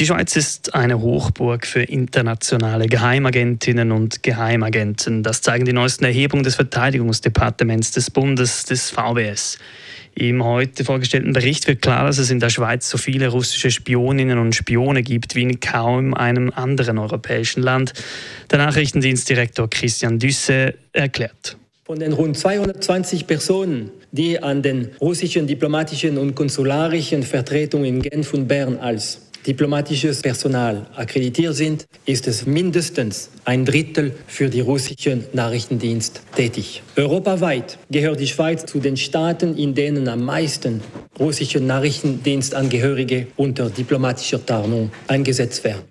Die Schweiz ist eine Hochburg für internationale Geheimagentinnen und Geheimagenten. Das zeigen die neuesten Erhebungen des Verteidigungsdepartements des Bundes, des VWS. Im heute vorgestellten Bericht wird klar, dass es in der Schweiz so viele russische Spioninnen und Spione gibt wie in kaum einem anderen europäischen Land. Der Nachrichtendienstdirektor Christian Düsse erklärt. Von den rund 220 Personen, die an den russischen diplomatischen und konsularischen Vertretungen in Genf und Bern als diplomatisches Personal akkreditiert sind, ist es mindestens ein Drittel für die russischen Nachrichtendienst tätig. Europaweit gehört die Schweiz zu den Staaten, in denen am meisten russische Nachrichtendienstangehörige unter diplomatischer Tarnung eingesetzt werden.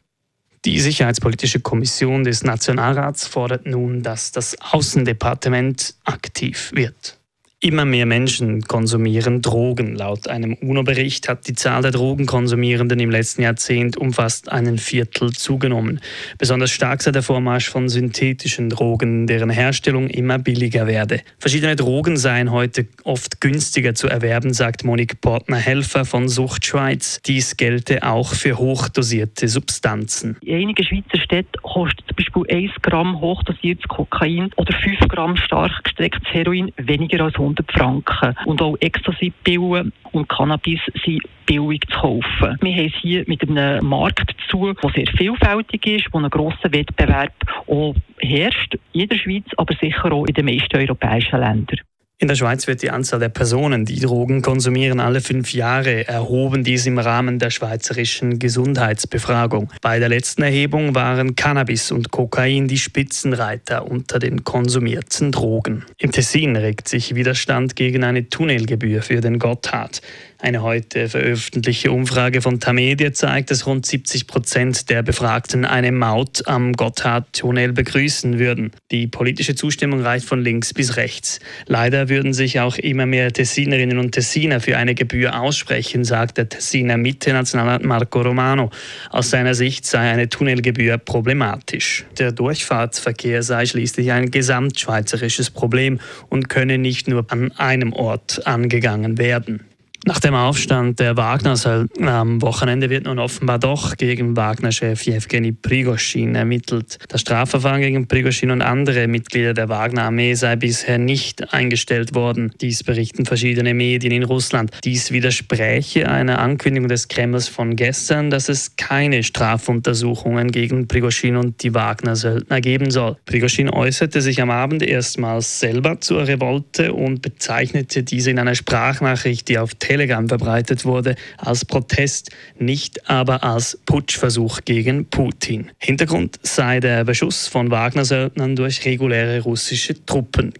Die Sicherheitspolitische Kommission des Nationalrats fordert nun, dass das Außendepartement aktiv wird. Immer mehr Menschen konsumieren Drogen. Laut einem UNO-Bericht hat die Zahl der Drogenkonsumierenden im letzten Jahrzehnt um fast einen Viertel zugenommen. Besonders stark sei der Vormarsch von synthetischen Drogen, deren Herstellung immer billiger werde. Verschiedene Drogen seien heute oft günstiger zu erwerben, sagt Monique Portner-Helfer von Sucht Schweiz. Dies gelte auch für hochdosierte Substanzen. In einigen Schweizer Städten kostet zum Beispiel 1 Gramm hochdosiertes Kokain oder 5 Gramm stark gestrecktes Heroin weniger als 100 100 Franken. Und auch Ecstasy-Pillen und Cannabis sind billig zu kaufen. Wir haben es hier mit einem Markt zu, der sehr vielfältig ist, wo ein grosser Wettbewerb auch herrscht, in der Schweiz, aber sicher auch in den meisten europäischen Ländern. In der Schweiz wird die Anzahl der Personen, die Drogen konsumieren, alle fünf Jahre erhoben, dies im Rahmen der schweizerischen Gesundheitsbefragung. Bei der letzten Erhebung waren Cannabis und Kokain die Spitzenreiter unter den konsumierten Drogen. Im Tessin regt sich Widerstand gegen eine Tunnelgebühr für den Gotthard. Eine heute veröffentlichte Umfrage von Tamedia zeigt, dass rund 70 Prozent der Befragten eine Maut am Gotthardtunnel begrüßen würden. Die politische Zustimmung reicht von links bis rechts. Leider würden sich auch immer mehr Tessinerinnen und Tessiner für eine Gebühr aussprechen, sagt der Tessiner Mitte-Nationalrat Marco Romano. Aus seiner Sicht sei eine Tunnelgebühr problematisch. Der Durchfahrtsverkehr sei schließlich ein gesamtschweizerisches Problem und könne nicht nur an einem Ort angegangen werden. Nach dem Aufstand der Wagner-Söldner am Wochenende wird nun offenbar doch gegen Wagner-Chef Jewgeni Prigoschin ermittelt. Das Strafverfahren gegen Prigoschin und andere Mitglieder der Wagner-Armee sei bisher nicht eingestellt worden. Dies berichten verschiedene Medien in Russland. Dies widerspräche einer Ankündigung des Kremls von gestern, dass es keine Strafuntersuchungen gegen Prigoschin und die Wagner-Söldner geben soll. Prigoschin äußerte sich am Abend erstmals selber zur Revolte und bezeichnete diese in einer Sprachnachricht, die auf Telegram verbreitet wurde, als Protest, nicht aber als Putschversuch gegen Putin. Hintergrund sei der Beschuss von Wagner-Söldnern durch reguläre russische Truppen.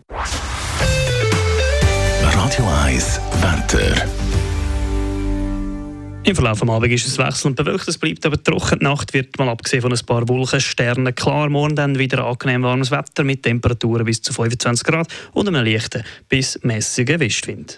Radio 1 Wetter. Im Verlauf des Abends ist es wechselnd bewölkt, es bleibt aber trocken. Die Nacht wird mal abgesehen von ein paar Wolkensternen klar. Morgen dann wieder angenehm warmes Wetter mit Temperaturen bis zu 25 Grad und einem leichten bis mäßigen Westwind.